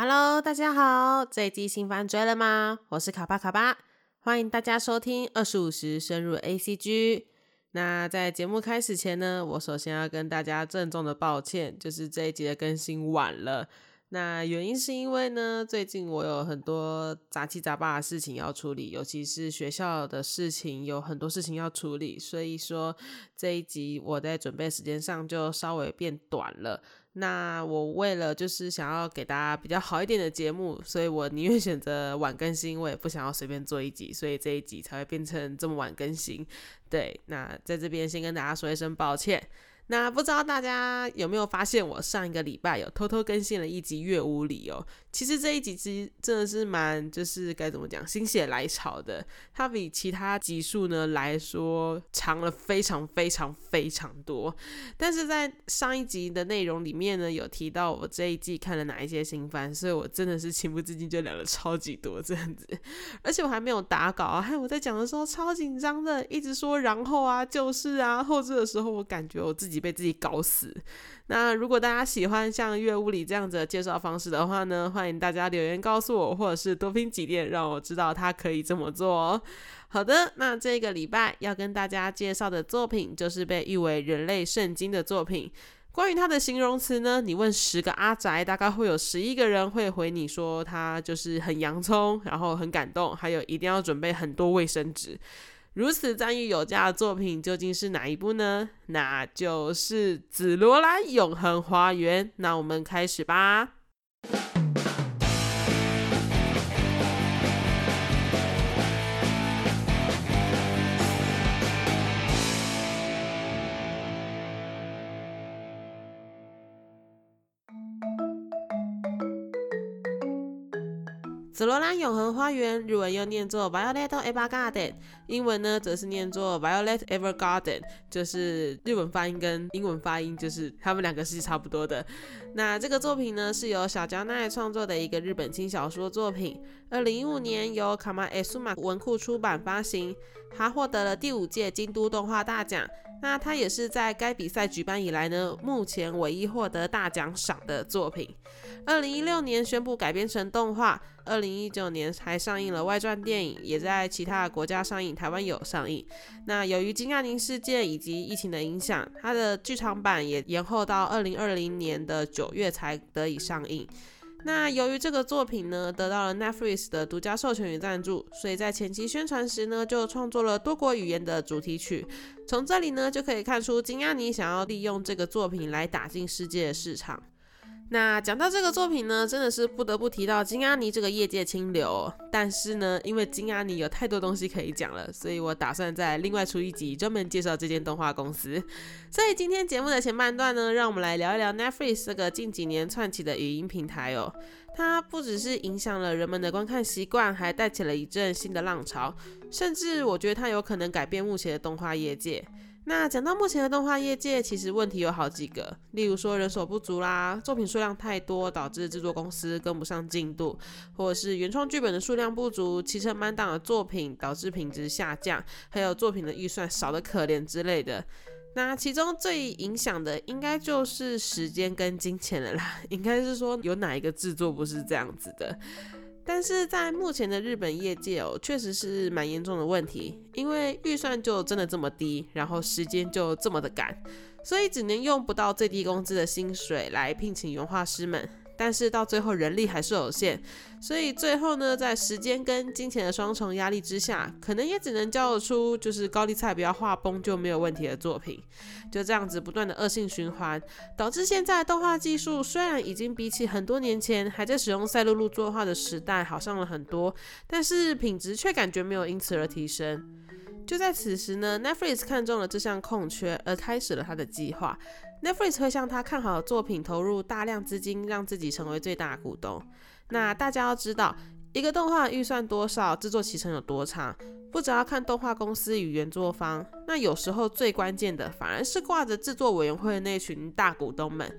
Hello，大家好，这一季新番追了吗？我是卡巴卡巴，欢迎大家收听二十五时深入 A C G。那在节目开始前呢，我首先要跟大家郑重的抱歉，就是这一集的更新晚了。那原因是因为呢，最近我有很多杂七杂八的事情要处理，尤其是学校的事情，有很多事情要处理，所以说这一集我在准备时间上就稍微变短了。那我为了就是想要给大家比较好一点的节目，所以我宁愿选择晚更新，我也不想要随便做一集，所以这一集才会变成这么晚更新。对，那在这边先跟大家说一声抱歉。那不知道大家有没有发现，我上一个礼拜有偷偷更新了一集《月屋里》哦。其实这一集其实真的是蛮，就是该怎么讲，心血来潮的。它比其他集数呢来说长了非常非常非常多。但是在上一集的内容里面呢，有提到我这一季看了哪一些新番，所以我真的是情不自禁就聊了超级多这样子。而且我还没有打稿啊，还有我在讲的时候超紧张的，一直说然后啊，就是啊，后置的时候我感觉我自己。被自己搞死。那如果大家喜欢像月屋里这样子的介绍方式的话呢，欢迎大家留言告诉我，或者是多听几遍，让我知道他可以这么做哦。好的，那这个礼拜要跟大家介绍的作品，就是被誉为人类圣经的作品。关于它的形容词呢，你问十个阿宅，大概会有十一个人会回你说，他就是很洋葱，然后很感动，还有一定要准备很多卫生纸。如此赞誉有加的作品究竟是哪一部呢？那就是《紫罗兰永恒花园》。那我们开始吧。紫罗兰永恒花园，日文又念作 Violet Evergarden，英文呢则是念作 Violet Evergarden，就是日文发音跟英文发音就是他们两个是差不多的。那这个作品呢是由小江奈创作的一个日本轻小说作品，二零一五年由卡玛埃苏玛文库出版发行，它获得了第五届京都动画大奖。那它也是在该比赛举办以来呢，目前唯一获得大奖赏的作品。二零一六年宣布改编成动画，二零一九年还上映了外传电影，也在其他国家上映，台湾有上映。那由于金亚宁事件以及疫情的影响，它的剧场版也延后到二零二零年的九月才得以上映。那由于这个作品呢得到了 Netflix 的独家授权与赞助，所以在前期宣传时呢就创作了多国语言的主题曲。从这里呢就可以看出金亚尼想要利用这个作品来打进世界的市场。那讲到这个作品呢，真的是不得不提到金阿尼这个业界清流。但是呢，因为金阿尼有太多东西可以讲了，所以我打算在另外出一集专门介绍这间动画公司。所以今天节目的前半段呢，让我们来聊一聊 Netflix 这个近几年串起的语音平台哦。它不只是影响了人们的观看习惯，还带起了一阵新的浪潮，甚至我觉得它有可能改变目前的动画业界。那讲到目前的动画业界，其实问题有好几个，例如说人手不足啦，作品数量太多，导致制作公司跟不上进度，或者是原创剧本的数量不足，其成满档的作品导致品质下降，还有作品的预算少得可怜之类的。那其中最影响的，应该就是时间跟金钱了啦。应该是说，有哪一个制作不是这样子的？但是在目前的日本业界哦，确实是蛮严重的问题，因为预算就真的这么低，然后时间就这么的赶，所以只能用不到最低工资的薪水来聘请原画师们。但是到最后人力还是有限，所以最后呢，在时间跟金钱的双重压力之下，可能也只能交出就是高丽菜不要画崩就没有问题的作品，就这样子不断的恶性循环，导致现在动画技术虽然已经比起很多年前还在使用赛璐璐作画的时代好上了很多，但是品质却感觉没有因此而提升。就在此时呢，Netflix 看中了这项空缺，而开始了他的计划。Netflix 会向他看好的作品投入大量资金，让自己成为最大股东。那大家要知道，一个动画预算多少，制作期程有多长，不只要看动画公司与原作方，那有时候最关键的反而是挂着制作委员会的那群大股东们。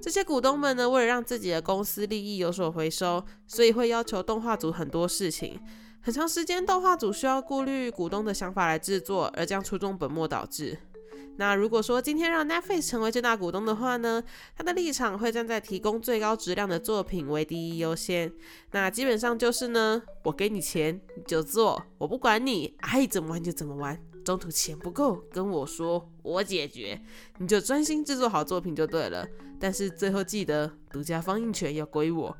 这些股东们呢，为了让自己的公司利益有所回收，所以会要求动画组很多事情。很长时间，动画组需要顾虑股东的想法来制作，而将初衷本末倒置。那如果说今天让 Netflix 成为最大股东的话呢，他的立场会站在提供最高质量的作品为第一优先。那基本上就是呢，我给你钱你就做，我不管你爱怎么玩就怎么玩。中途钱不够，跟我说我解决，你就专心制作好作品就对了。但是最后记得独家放映权要归我。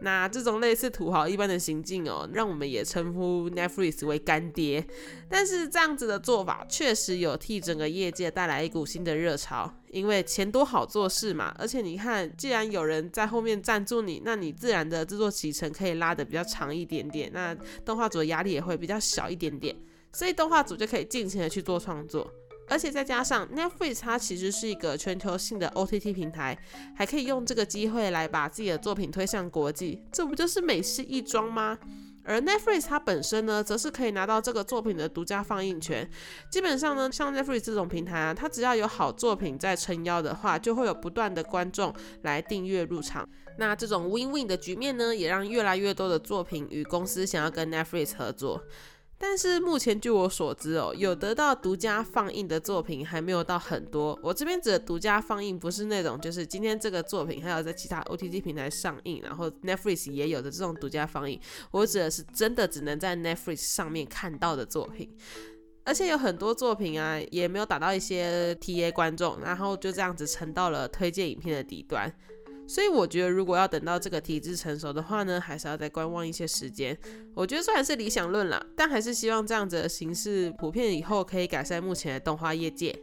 那这种类似土豪一般的行径哦，让我们也称呼 Netflix 为干爹。但是这样子的做法确实有替整个业界带来一股新的热潮，因为钱多好做事嘛。而且你看，既然有人在后面赞助你，那你自然的制作启程可以拉得比较长一点点，那动画组的压力也会比较小一点点。所以动画组就可以尽情的去做创作，而且再加上 Netflix 它其实是一个全球性的 OTT 平台，还可以用这个机会来把自己的作品推向国际，这不就是美事一桩吗？而 Netflix 它本身呢，则是可以拿到这个作品的独家放映权。基本上呢，像 Netflix 这种平台啊，它只要有好作品在撑腰的话，就会有不断的观众来订阅入场。那这种 Win-Win 的局面呢，也让越来越多的作品与公司想要跟 Netflix 合作。但是目前据我所知哦，有得到独家放映的作品还没有到很多。我这边指的独家放映不是那种，就是今天这个作品还有在其他 OTT 平台上映，然后 Netflix 也有的这种独家放映。我指的是真的只能在 Netflix 上面看到的作品，而且有很多作品啊，也没有打到一些 TA 观众，然后就这样子沉到了推荐影片的底端。所以我觉得，如果要等到这个体制成熟的话呢，还是要再观望一些时间。我觉得虽然是理想论啦，但还是希望这样子的形式普遍以后可以改善目前的动画业界。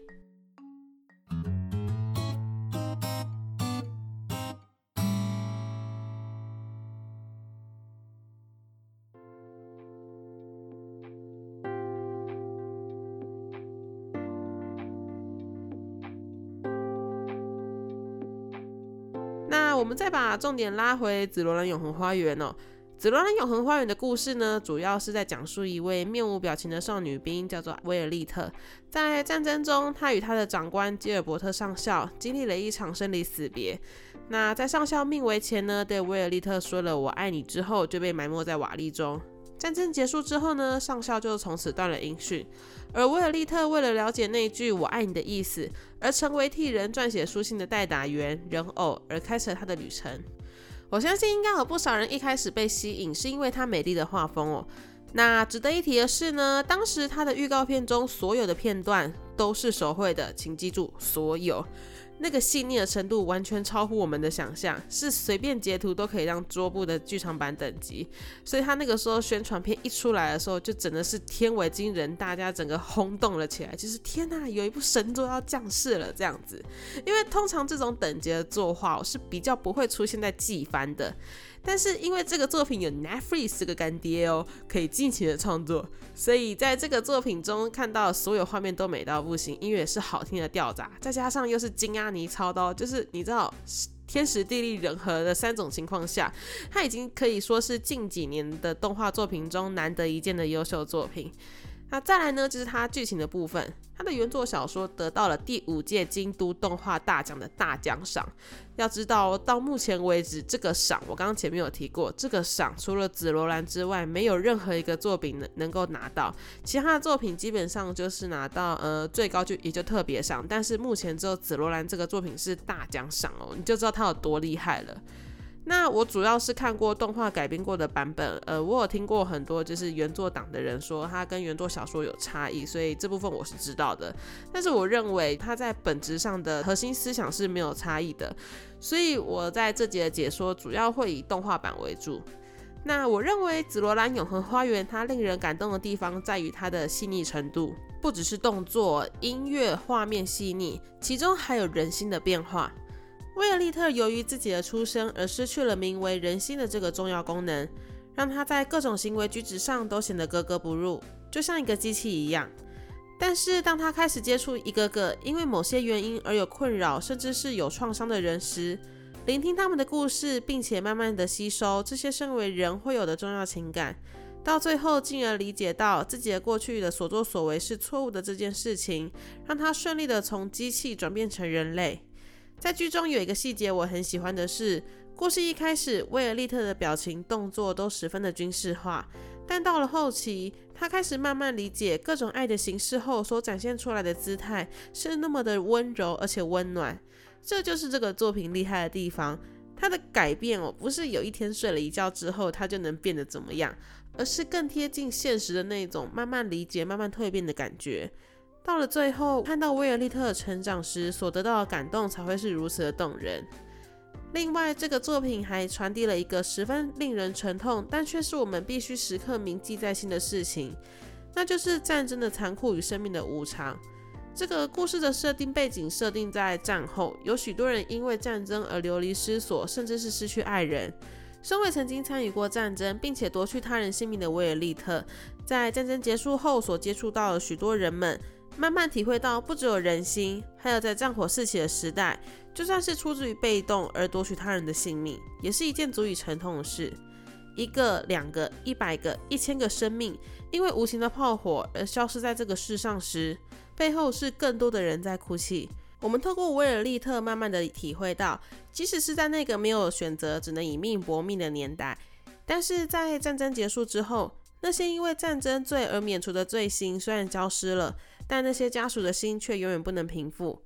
我们再把重点拉回《紫罗兰永恒花园》哦，《紫罗兰永恒花园》的故事呢，主要是在讲述一位面无表情的少女兵，叫做威尔利特。在战争中，她与她的长官吉尔伯特上校经历了一场生离死别。那在上校命危前呢，对威尔利特说了“我爱你”之后，就被埋没在瓦砾中。战争结束之后呢，上校就从此断了音讯，而威尔利特为了了解那句“我爱你”的意思，而成为替人撰写书信的代打员人偶，而开始了他的旅程。我相信应该有不少人一开始被吸引，是因为他美丽的画风哦。那值得一提的是呢，当时他的预告片中所有的片段都是手绘的，请记住，所有。那个细腻的程度完全超乎我们的想象，是随便截图都可以让桌布的剧场版等级。所以他那个时候宣传片一出来的时候，就真的是天为惊人，大家整个轰动了起来，就是天呐，有一部神作要降世了这样子。因为通常这种等级的作画是比较不会出现在季番的。但是因为这个作品有 Netflix 这个干爹哦，可以尽情的创作，所以在这个作品中看到所有画面都美到不行，音乐是好听的掉渣，再加上又是金阿尼操刀，就是你知道天时地利人和的三种情况下，它已经可以说是近几年的动画作品中难得一见的优秀作品。那再来呢，就是它剧情的部分。它的原作小说得到了第五届京都动画大奖的大奖赏。要知道，到目前为止，这个赏我刚刚前面有提过，这个赏除了紫罗兰之外，没有任何一个作品能能够拿到。其他的作品基本上就是拿到呃最高就也就特别赏，但是目前只有紫罗兰这个作品是大奖赏哦，你就知道它有多厉害了。那我主要是看过动画改编过的版本，呃，我有听过很多就是原作党的人说它跟原作小说有差异，所以这部分我是知道的。但是我认为它在本质上的核心思想是没有差异的，所以我在这节的解说主要会以动画版为主。那我认为《紫罗兰永恒花园》它令人感动的地方在于它的细腻程度，不只是动作、音乐、画面细腻，其中还有人心的变化。威尔利特由于自己的出生而失去了名为人心的这个重要功能，让他在各种行为举止上都显得格格不入，就像一个机器一样。但是当他开始接触一个个因为某些原因而有困扰，甚至是有创伤的人时，聆听他们的故事，并且慢慢的吸收这些身为人会有的重要情感，到最后进而理解到自己的过去的所作所为是错误的这件事情，让他顺利的从机器转变成人类。在剧中有一个细节我很喜欢的是，故事一开始威尔利特的表情动作都十分的军事化，但到了后期，他开始慢慢理解各种爱的形式后所展现出来的姿态是那么的温柔而且温暖。这就是这个作品厉害的地方。它的改变哦，不是有一天睡了一觉之后他就能变得怎么样，而是更贴近现实的那种慢慢理解、慢慢蜕变的感觉。到了最后，看到威尔利特成长时所得到的感动，才会是如此的动人。另外，这个作品还传递了一个十分令人沉痛，但却是我们必须时刻铭记在心的事情，那就是战争的残酷与生命的无常。这个故事的设定背景设定在战后，有许多人因为战争而流离失所，甚至是失去爱人。身为曾经参与过战争，并且夺去他人性命的威尔利特，在战争结束后所接触到的许多人们。慢慢体会到，不只有人心，还有在战火四起的时代，就算是出自于被动而夺取他人的性命，也是一件足以沉痛的事。一个、两个、一百个、一千个生命，因为无情的炮火而消失在这个世上时，背后是更多的人在哭泣。我们透过威尔利特，慢慢的体会到，即使是在那个没有选择，只能以命搏命的年代，但是在战争结束之后，那些因为战争罪而免除的罪行虽然消失了。但那些家属的心却永远不能平复，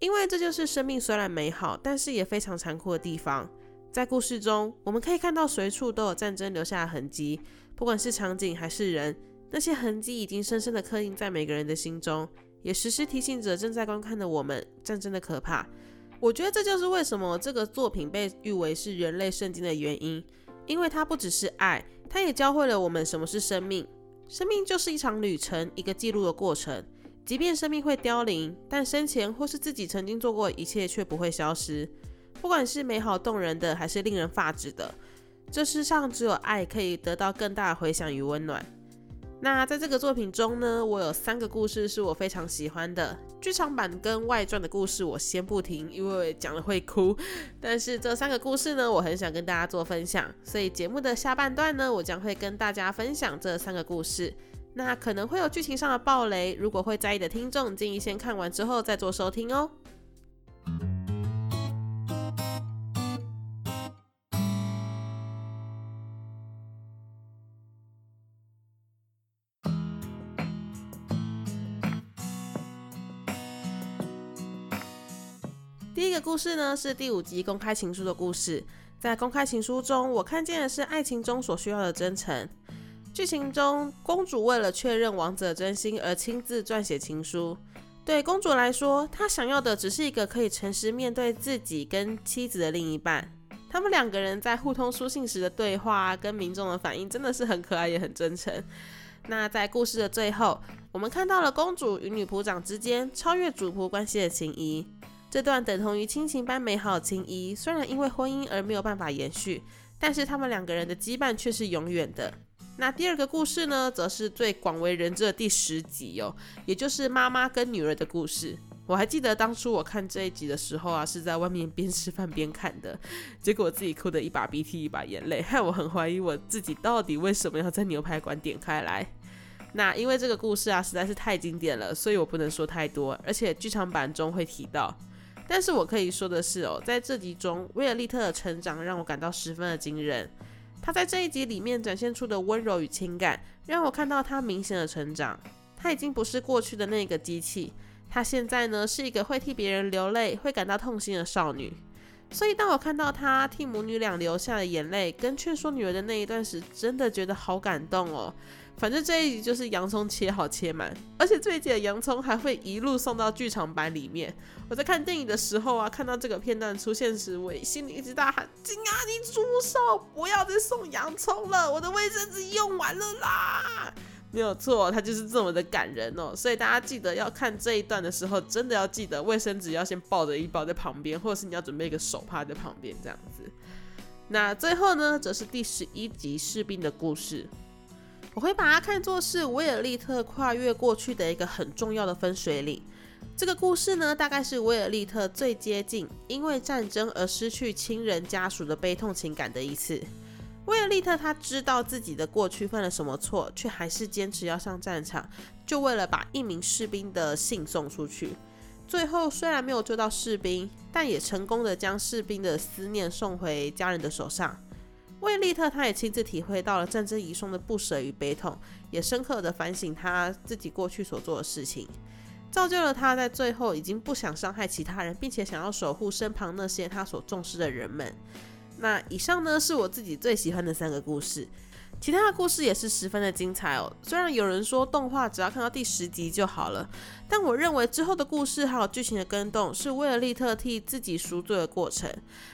因为这就是生命虽然美好，但是也非常残酷的地方。在故事中，我们可以看到随处都有战争留下的痕迹，不管是场景还是人，那些痕迹已经深深的刻印在每个人的心中，也时时提醒着正在观看的我们战争的可怕。我觉得这就是为什么这个作品被誉为是人类圣经的原因，因为它不只是爱，它也教会了我们什么是生命。生命就是一场旅程，一个记录的过程。即便生命会凋零，但生前或是自己曾经做过一切却不会消失。不管是美好动人的，还是令人发指的，这世上只有爱可以得到更大的回响与温暖。那在这个作品中呢，我有三个故事是我非常喜欢的。剧场版跟外传的故事我先不听，因为讲了会哭。但是这三个故事呢，我很想跟大家做分享，所以节目的下半段呢，我将会跟大家分享这三个故事。那可能会有剧情上的暴雷，如果会在意的听众，建议先看完之后再做收听哦。第一个故事呢，是第五集公开情书的故事。在公开情书中，我看见的是爱情中所需要的真诚。剧情中，公主为了确认王子的真心而亲自撰写情书。对公主来说，她想要的只是一个可以诚实面对自己跟妻子的另一半。他们两个人在互通书信时的对话跟民众的反应真的是很可爱也很真诚。那在故事的最后，我们看到了公主与女仆长之间超越主仆关系的情谊。这段等同于亲情般美好的情谊，虽然因为婚姻而没有办法延续，但是他们两个人的羁绊却是永远的。那第二个故事呢，则是最广为人知的第十集哦，也就是妈妈跟女儿的故事。我还记得当初我看这一集的时候啊，是在外面边吃饭边看的，结果我自己哭的一把鼻涕一把眼泪，害我很怀疑我自己到底为什么要在牛排馆点开来。那因为这个故事啊实在是太经典了，所以我不能说太多，而且剧场版中会提到。但是我可以说的是哦，在这集中，威尔利特的成长让我感到十分的惊人。他在这一集里面展现出的温柔与情感，让我看到他明显的成长。他已经不是过去的那个机器，他现在呢是一个会替别人流泪、会感到痛心的少女。所以当我看到他替母女俩流下了眼泪，跟劝说女儿的那一段时，真的觉得好感动哦。反正这一集就是洋葱切好切满，而且这一集的洋葱还会一路送到剧场版里面。我在看电影的时候啊，看到这个片段出现时，我心里一直大喊：“金阿尼住手，不要再送洋葱了，我的卫生纸用完了啦！”没有错，它就是这么的感人哦。所以大家记得要看这一段的时候，真的要记得卫生纸要先抱着一包在旁边，或者是你要准备一个手帕在旁边这样子。那最后呢，则是第十一集士兵的故事。我会把它看作是威尔利特跨越过去的一个很重要的分水岭。这个故事呢，大概是威尔利特最接近因为战争而失去亲人家属的悲痛情感的一次。威尔利特他知道自己的过去犯了什么错，却还是坚持要上战场，就为了把一名士兵的信送出去。最后虽然没有救到士兵，但也成功的将士兵的思念送回家人的手上。为利特，他也亲自体会到了战争遗孀的不舍与悲痛，也深刻的反省他自己过去所做的事情，造就了他在最后已经不想伤害其他人，并且想要守护身旁那些他所重视的人们。那以上呢是我自己最喜欢的三个故事。其他的故事也是十分的精彩哦。虽然有人说动画只要看到第十集就好了，但我认为之后的故事还有剧情的跟动，是为了利特替自己赎罪的过程，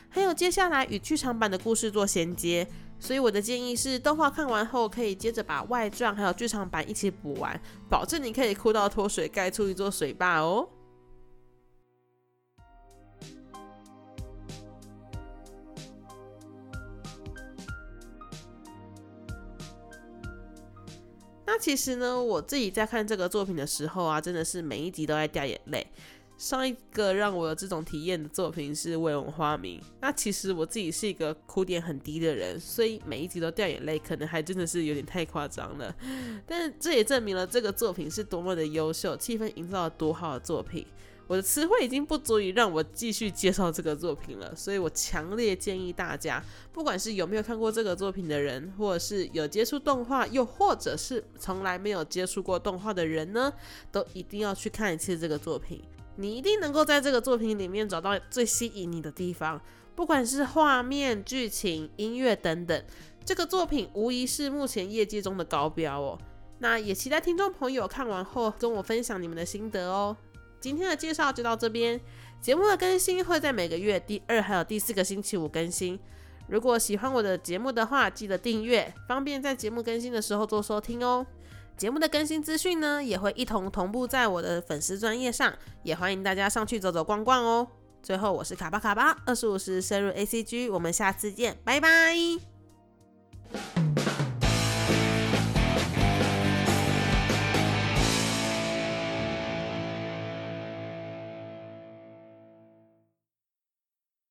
还有接下来与剧场版的故事做衔接。所以我的建议是，动画看完后可以接着把外传还有剧场版一起补完，保证你可以哭到脱水，盖出一座水坝哦。那其实呢，我自己在看这个作品的时候啊，真的是每一集都在掉眼泪。上一个让我有这种体验的作品是《未闻花名》，那其实我自己是一个哭点很低的人，所以每一集都掉眼泪，可能还真的是有点太夸张了。但这也证明了这个作品是多么的优秀，气氛营造了多好的作品。我的词汇已经不足以让我继续介绍这个作品了，所以我强烈建议大家，不管是有没有看过这个作品的人，或者是有接触动画，又或者是从来没有接触过动画的人呢，都一定要去看一次这个作品。你一定能够在这个作品里面找到最吸引你的地方，不管是画面、剧情、音乐等等，这个作品无疑是目前业界中的高标哦。那也期待听众朋友看完后跟我分享你们的心得哦。今天的介绍就到这边，节目的更新会在每个月第二还有第四个星期五更新。如果喜欢我的节目的话，记得订阅，方便在节目更新的时候做收听哦。节目的更新资讯呢，也会一同同步在我的粉丝专页上，也欢迎大家上去走走逛逛哦。最后，我是卡巴卡巴，二十五时深入 A C G，我们下次见，拜拜。